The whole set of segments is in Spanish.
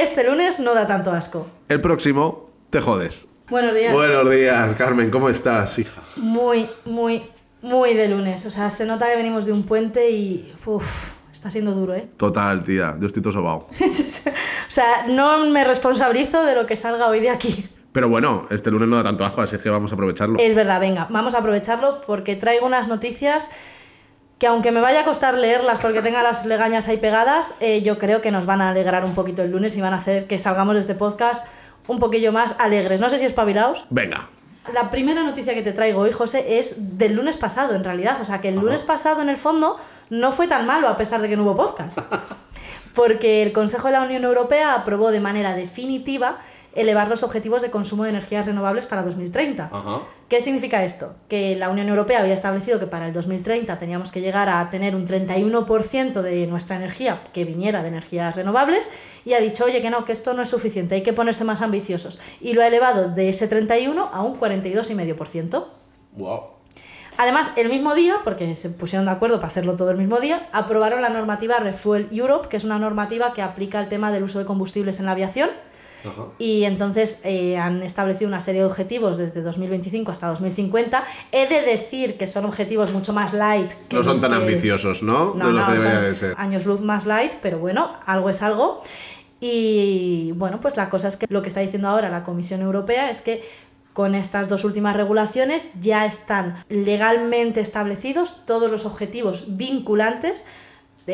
Este lunes no da tanto asco. El próximo, te jodes. Buenos días. Buenos días, Carmen, ¿cómo estás, hija? Muy, muy, muy de lunes. O sea, se nota que venimos de un puente y. Uf, está siendo duro, ¿eh? Total, tía, yo estoy todo sobao. o sea, no me responsabilizo de lo que salga hoy de aquí. Pero bueno, este lunes no da tanto asco, así que vamos a aprovecharlo. Es verdad, venga, vamos a aprovecharlo porque traigo unas noticias que aunque me vaya a costar leerlas porque tenga las legañas ahí pegadas, eh, yo creo que nos van a alegrar un poquito el lunes y van a hacer que salgamos de este podcast un poquillo más alegres. No sé si espabilaos. Venga. La primera noticia que te traigo hoy, José, es del lunes pasado, en realidad. O sea, que el lunes pasado, en el fondo, no fue tan malo a pesar de que no hubo podcast. Porque el Consejo de la Unión Europea aprobó de manera definitiva elevar los objetivos de consumo de energías renovables para 2030. ¿Qué significa esto? Que la Unión Europea había establecido que para el 2030 teníamos que llegar a tener un 31% de nuestra energía que viniera de energías renovables y ha dicho, oye, que no, que esto no es suficiente, hay que ponerse más ambiciosos. Y lo ha elevado de ese 31 a un 42,5%. Wow. Además, el mismo día, porque se pusieron de acuerdo para hacerlo todo el mismo día, aprobaron la normativa Refuel Europe, que es una normativa que aplica el tema del uso de combustibles en la aviación y entonces eh, han establecido una serie de objetivos desde 2025 hasta 2050. He de decir que son objetivos mucho más light. Que no son tan ambiciosos, ¿no? No, no, son Años luz más light, pero bueno, algo es algo. Y bueno, pues la cosa es que lo que está diciendo ahora la Comisión Europea es que con estas dos últimas regulaciones ya están legalmente establecidos todos los objetivos vinculantes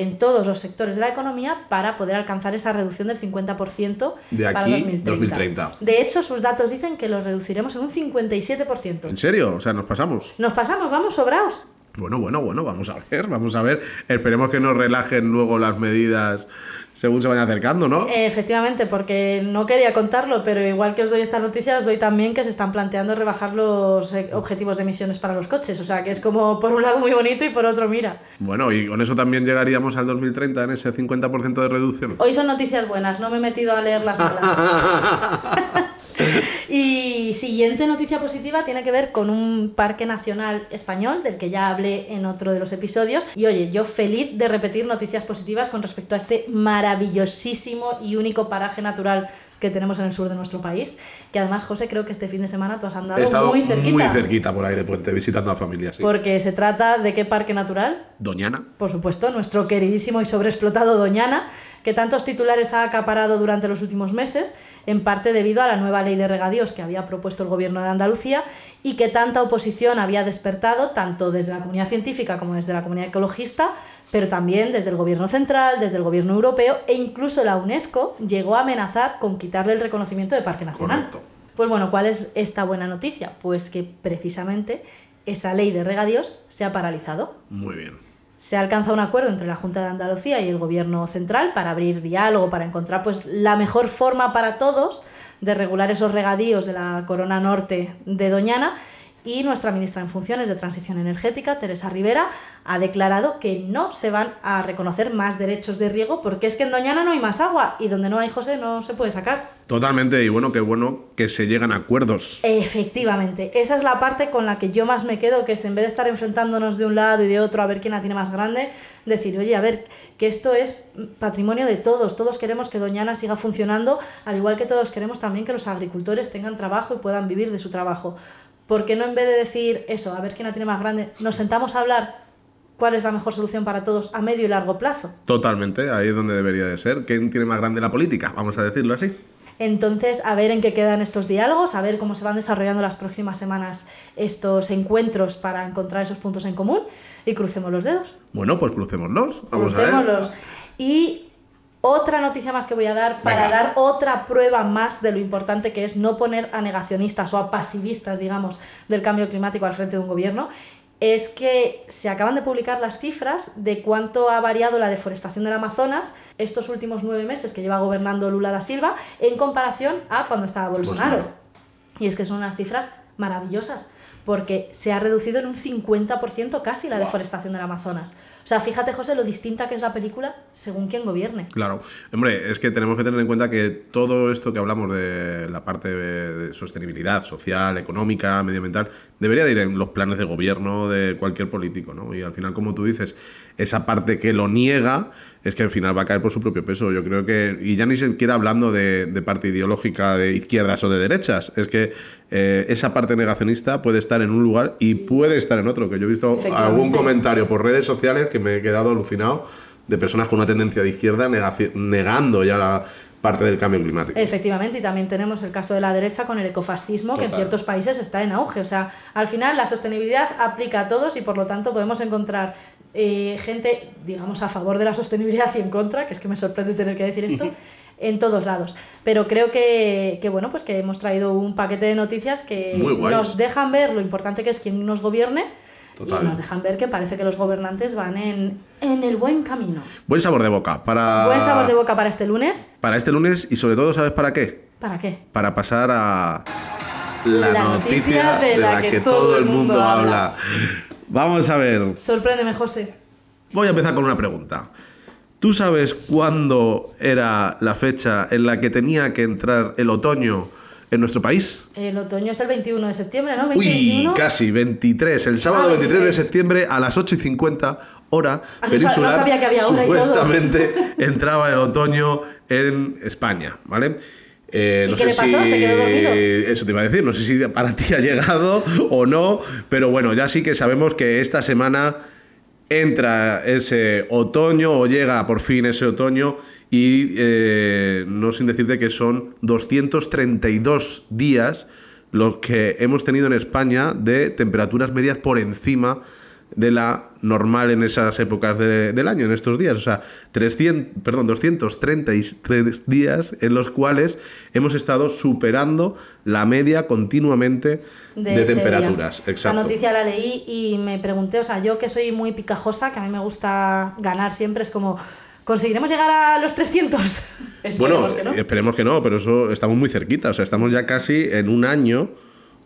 en todos los sectores de la economía para poder alcanzar esa reducción del 50% de aquí, para 2030. 2030. De hecho, sus datos dicen que lo reduciremos en un 57%. ¿En serio? O sea, nos pasamos. Nos pasamos, vamos sobraos. Bueno, bueno, bueno, vamos a ver, vamos a ver. Esperemos que nos relajen luego las medidas según se vayan acercando, ¿no? Efectivamente, porque no quería contarlo, pero igual que os doy esta noticia, os doy también que se están planteando rebajar los eh, objetivos de emisiones para los coches. O sea, que es como por un lado muy bonito y por otro, mira. Bueno, y con eso también llegaríamos al 2030 en ese 50% de reducción. Hoy son noticias buenas, no me he metido a leer las malas. y siguiente noticia positiva tiene que ver con un parque nacional español del que ya hablé en otro de los episodios. Y oye, yo feliz de repetir noticias positivas con respecto a este maravillosísimo y único paraje natural que tenemos en el sur de nuestro país. Que además, José, creo que este fin de semana tú has andado muy cerquita. Muy cerquita por ahí de puente, visitando a familias. Porque se trata de qué parque natural? Doñana. Por supuesto, nuestro queridísimo y sobreexplotado Doñana que tantos titulares ha acaparado durante los últimos meses, en parte debido a la nueva ley de regadíos que había propuesto el gobierno de Andalucía y que tanta oposición había despertado tanto desde la comunidad científica como desde la comunidad ecologista, pero también desde el gobierno central, desde el gobierno europeo e incluso la UNESCO llegó a amenazar con quitarle el reconocimiento de parque nacional. Pues bueno, ¿cuál es esta buena noticia? Pues que precisamente esa ley de regadíos se ha paralizado. Muy bien se ha alcanzado un acuerdo entre la Junta de Andalucía y el Gobierno central para abrir diálogo, para encontrar pues, la mejor forma para todos de regular esos regadíos de la corona norte de Doñana y nuestra ministra en funciones de Transición Energética, Teresa Rivera, ha declarado que no se van a reconocer más derechos de riego porque es que en Doñana no hay más agua y donde no hay José no se puede sacar. Totalmente, y bueno, qué bueno que se llegan a acuerdos. Efectivamente, esa es la parte con la que yo más me quedo, que es en vez de estar enfrentándonos de un lado y de otro a ver quién la tiene más grande, decir, oye, a ver, que esto es patrimonio de todos, todos queremos que Doñana siga funcionando, al igual que todos queremos también que los agricultores tengan trabajo y puedan vivir de su trabajo. ¿Por qué no en vez de decir eso, a ver quién la tiene más grande, nos sentamos a hablar cuál es la mejor solución para todos a medio y largo plazo? Totalmente, ahí es donde debería de ser. ¿Quién tiene más grande la política? Vamos a decirlo así. Entonces, a ver en qué quedan estos diálogos, a ver cómo se van desarrollando las próximas semanas estos encuentros para encontrar esos puntos en común y crucemos los dedos. Bueno, pues crucémoslos. Vamos crucémoslos. A ver. Y otra noticia más que voy a dar para dar otra prueba más de lo importante que es no poner a negacionistas o a pasivistas, digamos, del cambio climático al frente de un gobierno, es que se acaban de publicar las cifras de cuánto ha variado la deforestación del Amazonas estos últimos nueve meses que lleva gobernando Lula da Silva en comparación a cuando estaba Bolsonaro. Y es que son unas cifras maravillosas porque se ha reducido en un 50% casi la deforestación del Amazonas. O sea, fíjate, José, lo distinta que es la película según quién gobierne. Claro, hombre, es que tenemos que tener en cuenta que todo esto que hablamos de la parte de sostenibilidad social, económica, medioambiental, debería de ir en los planes de gobierno de cualquier político, ¿no? Y al final, como tú dices, esa parte que lo niega es que al final va a caer por su propio peso. Yo creo que, y ya ni siquiera hablando de, parte ideológica de izquierdas o de derechas, es que eh, esa parte negacionista puede estar en un lugar y puede estar en otro, que yo he visto algún comentario por redes sociales que me he quedado alucinado de personas con una tendencia de izquierda negando ya la, parte del cambio climático. Efectivamente, y también tenemos el caso de la derecha con el ecofascismo, que en ciertos países está en auge. O sea, al final la sostenibilidad aplica a todos y por lo tanto podemos encontrar eh, gente, digamos, a favor de la sostenibilidad y en contra, que es que me sorprende tener que decir esto. en todos lados. Pero creo que, que, bueno, pues que hemos traído un paquete de noticias que nos dejan ver lo importante que es quien nos gobierne, y nos dejan ver que parece que los gobernantes van en, en, el buen camino. Buen sabor de boca para... Buen sabor de boca para este lunes. Para este lunes y sobre todo, ¿sabes para qué? ¿Para qué? Para pasar a... La, noticia, de la, que, todo el mundo, habla. Vamos a ver. Sorpréndeme, José. Voy a empezar con una pregunta. ¿Tú sabes cuándo era la fecha en la que tenía que entrar el otoño en nuestro país? El otoño es el 21 de septiembre, ¿no? Uy, casi, 23. El sábado 23 ah, de septiembre a las 8 y 50 hora ah, peninsular. No sabía que había hora Supuestamente entraba el otoño en España, ¿vale? Eh, ¿Y qué le pasó? ¿Se quedó dormido? Eso te iba a decir, no sé si para ti ha llegado o no, pero bueno, ya sí que sabemos que esta semana entra ese otoño o llega por fin ese otoño y eh, no sin decirte que son 232 días los que hemos tenido en España de temperaturas medias por encima de la normal en esas épocas del año, en estos días. O sea, 300, perdón, 233 días en los cuales hemos estado superando la media continuamente de, temperaturas. Esa noticia la leí y me pregunté, o sea, yo que soy muy picajosa, que a mí me gusta ganar siempre, es como... ¿Conseguiremos llegar a los 300? bueno, esperemos que no, pero eso estamos muy cerquita. O sea, estamos ya casi en un año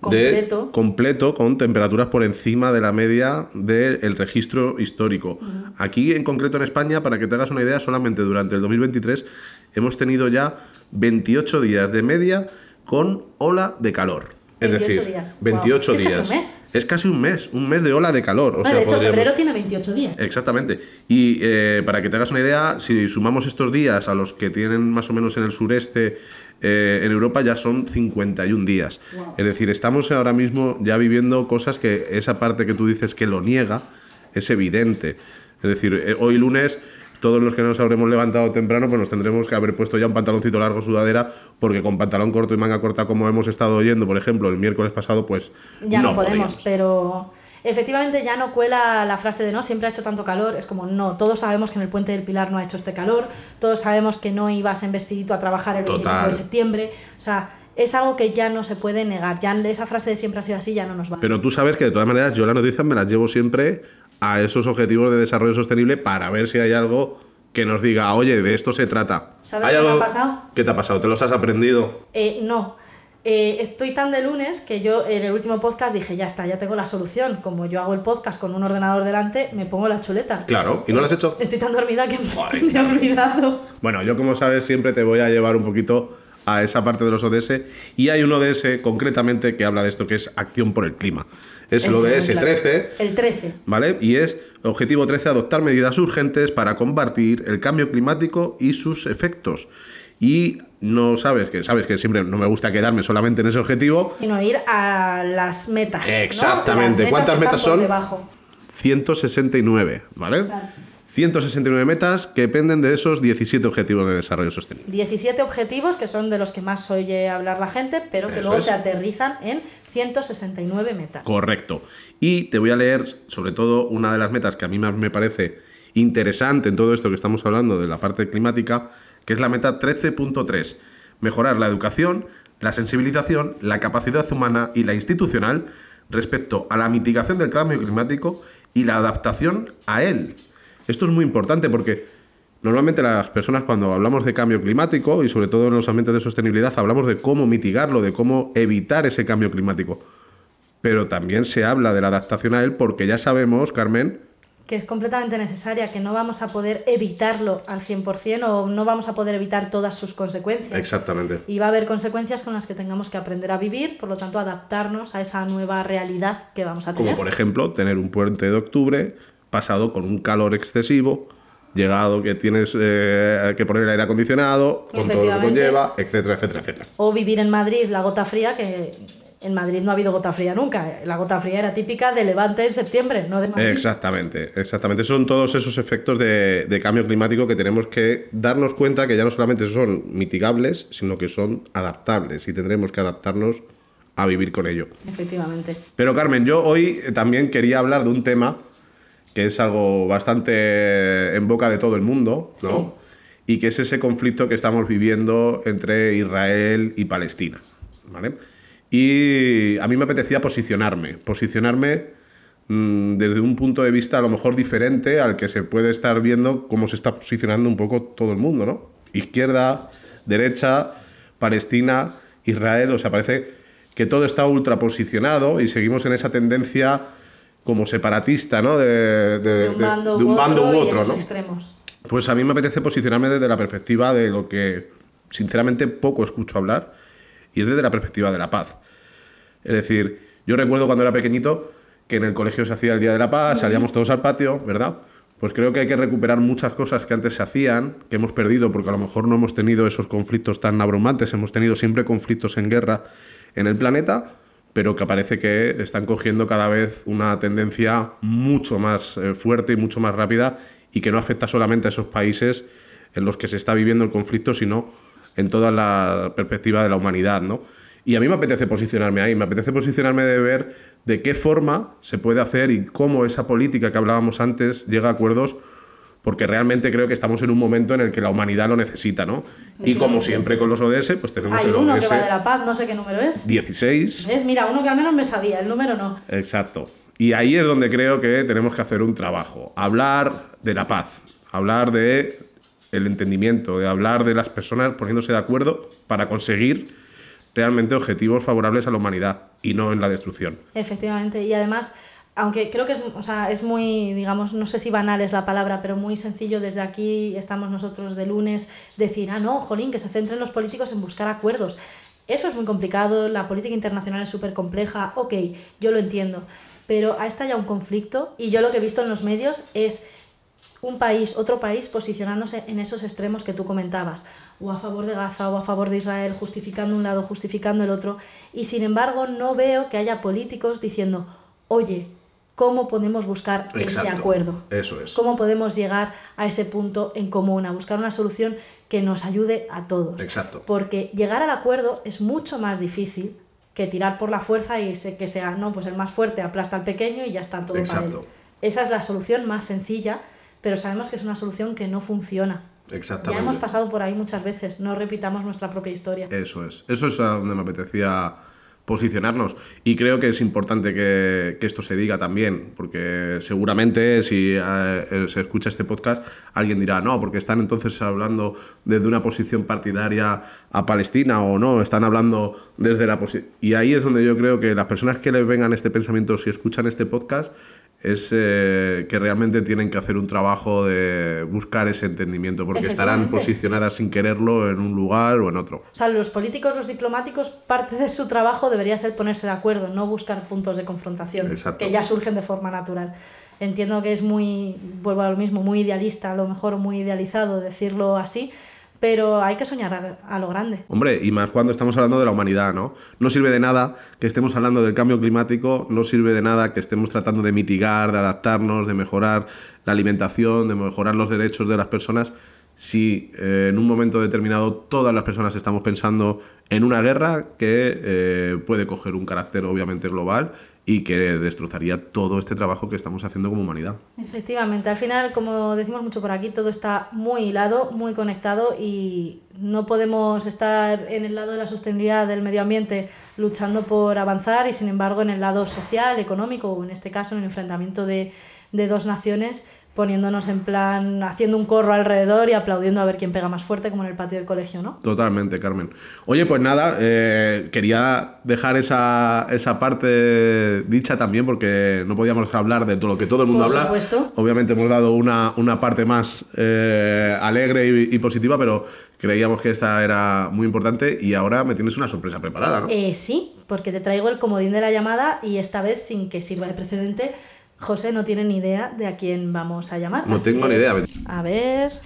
completo. completo con temperaturas por encima de la media del registro histórico. Aquí en concreto en España, para que te hagas una idea, solamente durante el 2023 hemos tenido ya 28 días de media con ola de calor. Es decir, días. 28 días. Es casi un mes. Es casi un mes, un mes de ola de calor. de hecho, febrero tiene 28 días. Exactamente. Y eh, para que te hagas una idea, si sumamos estos días a los que tienen más o menos en el sureste eh, en Europa ya son 51 días. Es decir, estamos ahora mismo ya viviendo cosas que esa parte que tú dices que lo niega es evidente. Es decir, eh, hoy lunes todos los que nos habremos levantado temprano, pues nos tendremos que haber puesto ya un pantaloncito largo, sudadera, porque con pantalón corto y manga corta, como hemos estado oyendo, por ejemplo, el miércoles pasado, pues ya no, podemos, pero efectivamente ya no cuela la frase de no, siempre ha hecho tanto calor, es como no, todos sabemos que en el puente del Pilar no ha hecho este calor, todos sabemos que no ibas en vestidito a trabajar el 25 de septiembre, o sea, es algo que ya no se puede negar. Ya esa frase de siempre ha sido así ya no nos va. Pero tú sabes que de todas maneras yo las noticias me las llevo siempre a esos objetivos de desarrollo sostenible para ver si hay algo que nos diga, oye, de esto se trata. ¿Sabes qué me ha pasado? ¿Qué te ha pasado? ¿Te los has aprendido? Eh, no. Eh, estoy tan de lunes que yo en el último podcast dije, ya está, ya tengo la solución. Como yo hago el podcast con un ordenador delante, me pongo la chuleta. Claro, ¿y no lo has hecho? Estoy tan dormida que me he olvidado. Bueno, yo como sabes siempre te voy a llevar un poquito a esa parte de los ODS y hay un ODS concretamente que habla de esto que es acción por el clima. Es el ODS 13. El 13. ¿Vale? Y es objetivo 13 adoptar medidas urgentes para combatir el cambio climático y sus efectos. Y no sabes que sabes que siempre no me gusta quedarme solamente en ese objetivo, sino ir a las metas. Exactamente. ¿Cuántas metas son? 169, ¿vale? 169 metas que dependen de esos 17 objetivos de desarrollo sostenible. 17 objetivos que son de los que más oye hablar la gente, pero que luego se aterrizan en 169 metas. Correcto. Y te voy a leer sobre todo una de las metas que a mí más me parece interesante en todo esto que estamos hablando de la parte climática, que es la meta 13.3. Mejorar la educación, la sensibilización, la capacidad humana y la institucional respecto a la mitigación del cambio climático y la adaptación a él. Esto es muy importante porque normalmente las personas cuando hablamos de cambio climático y sobre todo en los ambientes de sostenibilidad hablamos de cómo mitigarlo, de cómo evitar ese cambio climático. Pero también se habla de la adaptación a él porque ya sabemos, Carmen, que es completamente necesaria, que no vamos a poder evitarlo al 100% o no vamos a poder evitar todas sus consecuencias. Exactamente. Y va a haber consecuencias con las que tengamos que aprender a vivir, por lo tanto adaptarnos a esa nueva realidad que vamos a tener. Como por ejemplo tener un puente de octubre pasado con un calor excesivo llegado que tienes eh, que poner el aire acondicionado, con todo lo que conlleva, etcétera, etcétera, etcétera. O vivir en Madrid la gota fría, que en Madrid no ha habido gota fría nunca. La gota fría era típica de Levante en septiembre, no de Madrid. Exactamente, exactamente. Son todos esos efectos de, de, cambio climático que tenemos que darnos cuenta que ya no solamente son mitigables, sino que son adaptables y tendremos que adaptarnos a vivir con ello. Efectivamente. Pero Carmen, yo hoy también quería hablar de un tema que es algo bastante en boca de todo el mundo, ¿no? Y que es ese conflicto que estamos viviendo entre Israel y Palestina, ¿vale? Y a mí me apetecía posicionarme, posicionarme mm, desde un punto de vista a lo mejor diferente al que se puede estar viendo cómo se está posicionando un poco todo el mundo, ¿no? Izquierda, derecha, Palestina, Israel, o sea, parece que todo está ultra posicionado y seguimos en esa tendencia como separatista, ¿no? De, un bando, u, otro, ¿no? extremos. Pues a mí me apetece posicionarme desde la perspectiva de lo que sinceramente poco escucho hablar y es desde la perspectiva de la paz. Es decir, yo recuerdo cuando era pequeñito que en el colegio se hacía el Día de la Paz, salíamos todos al patio, ¿verdad? Pues creo que hay que recuperar muchas cosas que antes se hacían, que hemos perdido porque a lo mejor no hemos tenido esos conflictos tan abrumantes, hemos tenido siempre conflictos en guerra en el planeta, pero que parece que están cogiendo cada vez una tendencia mucho más eh, fuerte y mucho más rápida y que no afecta solamente a esos países en los que se está viviendo el conflicto, sino en toda la perspectiva de la humanidad, ¿no? Y a mí me apetece posicionarme ahí, me apetece posicionarme de ver de qué forma se puede hacer y cómo esa política que hablábamos antes llega a acuerdos porque realmente creo que estamos en un momento en el que la humanidad lo necesita, ¿no? Y como siempre con los ODS, pues tenemos Hay uno que va de la paz, no sé qué número es. 16. Es, mira, uno que al menos me sabía, el número no. Exacto. Y ahí es donde creo que tenemos que hacer un trabajo, hablar de la paz, hablar de el entendimiento, de hablar de las personas poniéndose de acuerdo para conseguir realmente objetivos favorables a la humanidad y no en la destrucción. Efectivamente, y además aunque creo que es, o sea, es muy, digamos, no sé si banal es la palabra, pero muy sencillo desde aquí, estamos nosotros de lunes, decir, ah, no, jolín, que se centren los políticos en buscar acuerdos. Eso es muy complicado, la política internacional es súper compleja, ok, yo lo entiendo, pero ha estallado un conflicto y yo lo que he visto en los medios es un país, otro país posicionándose en esos extremos que tú comentabas, o a favor de Gaza o a favor de Israel, justificando un lado, justificando el otro, y sin embargo no veo que haya políticos diciendo, oye, cómo podemos buscar ese acuerdo. Eso es. Cómo podemos llegar a ese punto en común, a buscar una solución que nos ayude a todos. Exacto. Porque llegar al acuerdo es mucho más difícil que tirar por la fuerza y que sea, no, pues el más fuerte aplasta al pequeño y ya está todo Exacto. Esa es la solución más sencilla, pero sabemos que es una solución que no funciona. Exactamente. Ya hemos pasado por ahí muchas veces, no repitamos nuestra propia historia. Eso es. Eso es a donde me apetecía posicionarnos. Y creo que es importante que, esto se diga también, porque seguramente si eh, se escucha este podcast, alguien dirá, no, porque están entonces hablando desde una posición partidaria a Palestina o no, están hablando desde la posición... Y ahí es donde yo creo que las personas que les vengan este pensamiento, si escuchan este podcast, es eh, que realmente tienen que hacer un trabajo de buscar ese entendimiento, porque estarán posicionadas sin quererlo en un lugar o en otro. O sea, los políticos, los diplomáticos, parte de su trabajo debería ser ponerse de acuerdo, no buscar puntos de confrontación, que ya surgen de forma natural. Entiendo que es muy, vuelvo a lo mismo, muy idealista, a lo mejor muy idealizado decirlo así, pero hay que soñar a, lo grande. Hombre, y más cuando estamos hablando de la humanidad, ¿no? No sirve de nada que estemos hablando del cambio climático, no sirve de nada que estemos tratando de mitigar, de adaptarnos, de mejorar la alimentación, de mejorar los derechos de las personas, si eh, en un momento determinado todas las personas estamos pensando en una guerra que eh, puede coger un carácter obviamente global y que destrozaría todo este trabajo que estamos haciendo como humanidad. Efectivamente, al final, como decimos mucho por aquí, todo está muy hilado, muy conectado y no podemos estar en el lado de la sostenibilidad del medio ambiente luchando por avanzar y sin embargo en el lado social, económico o en este caso en el enfrentamiento de, de dos naciones poniéndonos en plan, haciendo un corro alrededor y aplaudiendo a ver quién pega más fuerte, como en el patio del colegio, ¿no? Totalmente, Carmen. Oye, pues nada, eh, quería dejar esa, esa, parte dicha también, porque no podíamos hablar de todo lo que todo el mundo Por habla. Supuesto. Obviamente hemos dado una, una parte más eh, alegre y, y, positiva, pero creíamos que esta era muy importante y ahora me tienes una sorpresa preparada, ¿no? Eh, sí, porque te traigo el comodín de la llamada y esta vez sin que sirva de precedente José no tiene ni idea de a quién vamos a llamar. No tengo ni idea. A ver.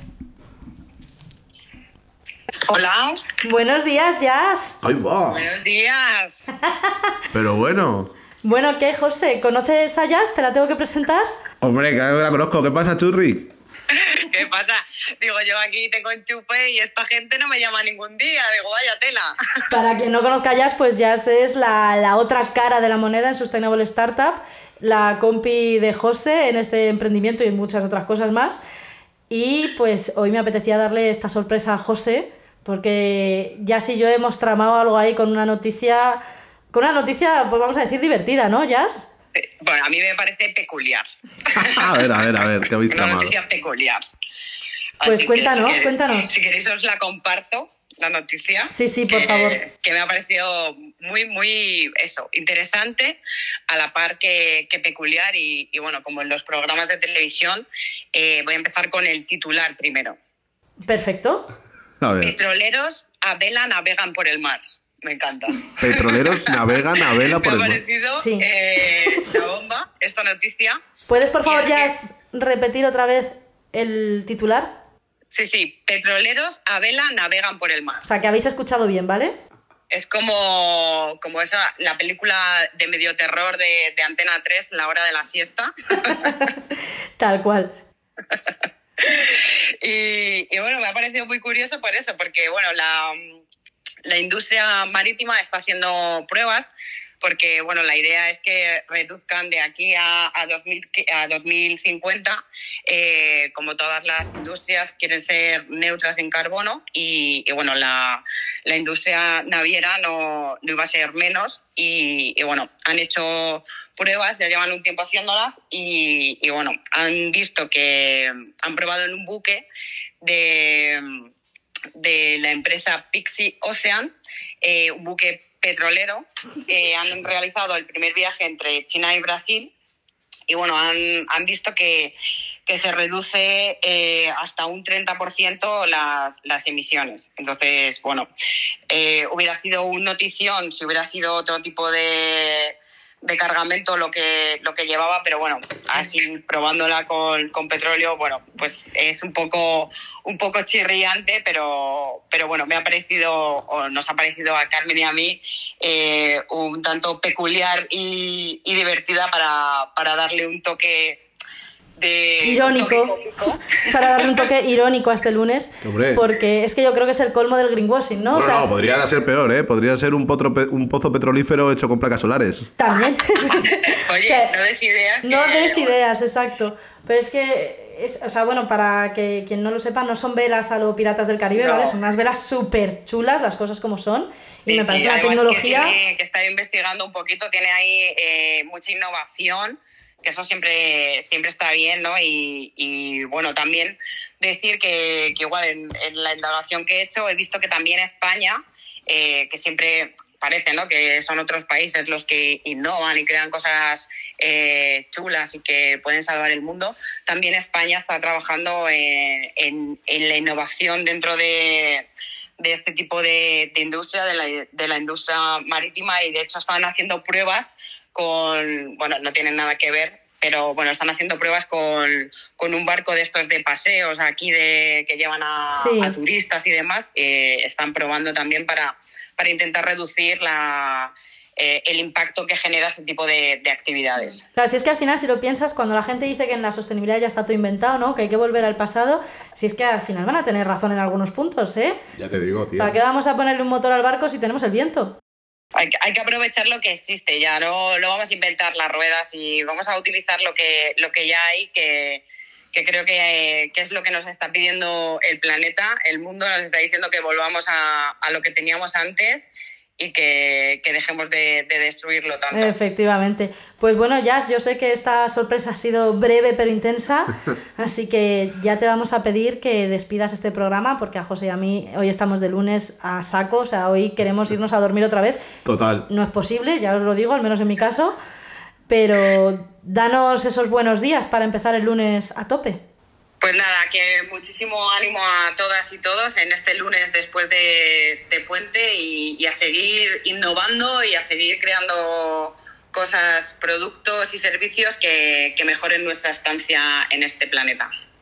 Hola. Buenos días, Jazz. ¡Ay, va! Buenos días. Pero bueno. Bueno, ¿qué, José? ¿Conoces a Jazz? ¿Te la tengo que presentar? Hombre, claro que la conozco. ¿Qué pasa, Churri? ¿Qué pasa? Digo, yo aquí tengo enchufe y esta gente no me llama ningún día. Digo, vaya tela. Para quien no conozca a Jazz, pues Jazz es la, la otra cara de la moneda en Sustainable Startup, la compi de José en este emprendimiento y en muchas otras cosas más. Y pues hoy me apetecía darle esta sorpresa a José, porque ya si yo hemos tramado algo ahí con una noticia, con una noticia, pues vamos a decir divertida, ¿no, Jazz? Eh, Bueno, a mí me parece peculiar. a ver, a ver, a ver, ¿qué habéis Una tramado? noticia peculiar. Pues Así que cuéntanos, queréis- cuéntanos. Si queréis os la comparto, la noticia. Sí, sí, por que- favor. Que me ha parecido muy, muy, eso, interesante, a la par que, que peculiar. Y, y bueno, como en los programas de televisión, eh, voy a empezar con el titular primero. Perfecto. A ver. Petroleros a vela navegan por el mar. Me encanta. Petroleros navegan a vela por el Me ha mar. parecido Sí. eh, la bomba esta noticia. ¿Puedes, por favor, que- Jazz, repetir otra vez el titular? Sí, sí, petroleros a vela navegan por el mar. O sea, que habéis escuchado bien, ¿vale? Es como, como esa, la película de medio terror de, de Antena 3, La hora de la siesta. Tal cual. Y, y bueno, me ha parecido muy curioso por eso, porque bueno, la, la industria marítima está haciendo pruebas porque bueno, la idea es que reduzcan de aquí a, a, 2000 a 2050, eh, como todas las industrias quieren ser neutras en carbono y, bueno, la, la, industria naviera no, no, iba a ser menos y, bueno, han hecho pruebas, ya llevan un tiempo haciéndolas y, y bueno, han visto que han probado en un buque de, de la empresa Pixie Ocean, eh, un buque petrolero, eh, han realizado el primer viaje entre China y Brasil y bueno, han, han visto que, que, se reduce eh, hasta un 30% las, las emisiones. Entonces, bueno, eh, hubiera sido un notición si hubiera sido otro tipo de, de cargamento lo que, lo que llevaba, pero bueno, así probándola con, con petróleo, bueno, pues es un poco, un poco chirriante, pero, pero bueno, me ha parecido, o nos ha parecido a Carmen y a mí, eh, un tanto peculiar y, y divertida para, para, darle un toque de... Irónico, para darle un toque irónico a este lunes, Hombre. porque es que yo creo que es el colmo del greenwashing, ¿no? No, o sea, no, podría ser peor, ¿eh? Podría ser un, potro, un pozo petrolífero hecho con placas solares. También. Oye, O sea, no des ideas. No des ideas, exacto. Pero es que, es, o sea, bueno, para que quien no lo sepa, no son velas a los piratas del Caribe, No. ¿vale? Son unas velas súper chulas, las cosas como son. Y Sí, me sí, parece una además tecnología. Que, tiene, que está investigando un poquito, tiene ahí eh, mucha innovación, que eso siempre, siempre está bien, ¿no? Y, bueno, también decir que, igual en, la indagación que he hecho he visto que también España, eh, que siempre parece, ¿no? Que son otros países los que innovan y crean cosas eh, chulas y que pueden salvar el mundo. También España está trabajando en, la innovación dentro de este tipo de, industria, de la, industria marítima, y de hecho están haciendo pruebas con, bueno, no tienen nada que ver, pero bueno, están haciendo pruebas con, con un barco de estos de paseos aquí de, que llevan a, Sí. a turistas y demás, eh, están probando también para, para intentar reducir la, eh, el impacto que genera ese tipo de, de, actividades. Claro, si es que al final, si lo piensas, cuando la gente dice que en la sostenibilidad ya está todo inventado, ¿no? Que hay que volver al pasado, si es que al final van a tener razón en algunos puntos, ¿eh? Ya te digo, tío. ¿Para qué vamos a ponerle un motor al barco si tenemos el viento? Hay hay que aprovechar lo que existe, ya no, no vamos a inventar las ruedas y vamos a utilizar lo que, lo que ya hay, que, que creo que, que, es lo que nos está pidiendo el planeta, el mundo nos está diciendo que volvamos a, a lo que teníamos antes y que, que dejemos de, de, destruirlo tanto. Efectivamente. Pues bueno, Jazz, yo sé que esta sorpresa ha sido breve pero intensa, así que ya te vamos a pedir que despidas este programa porque a José y a mí hoy estamos de lunes a saco, o sea, hoy queremos irnos a dormir otra vez. Total. No es posible, ya os lo digo, al menos en mi caso, pero danos esos buenos días para empezar el lunes a tope. Pues nada, que muchísimo ánimo a todas y todos en este lunes después de, de puente y, a seguir innovando y a seguir creando cosas, productos y servicios que mejoren nuestra estancia en este planeta.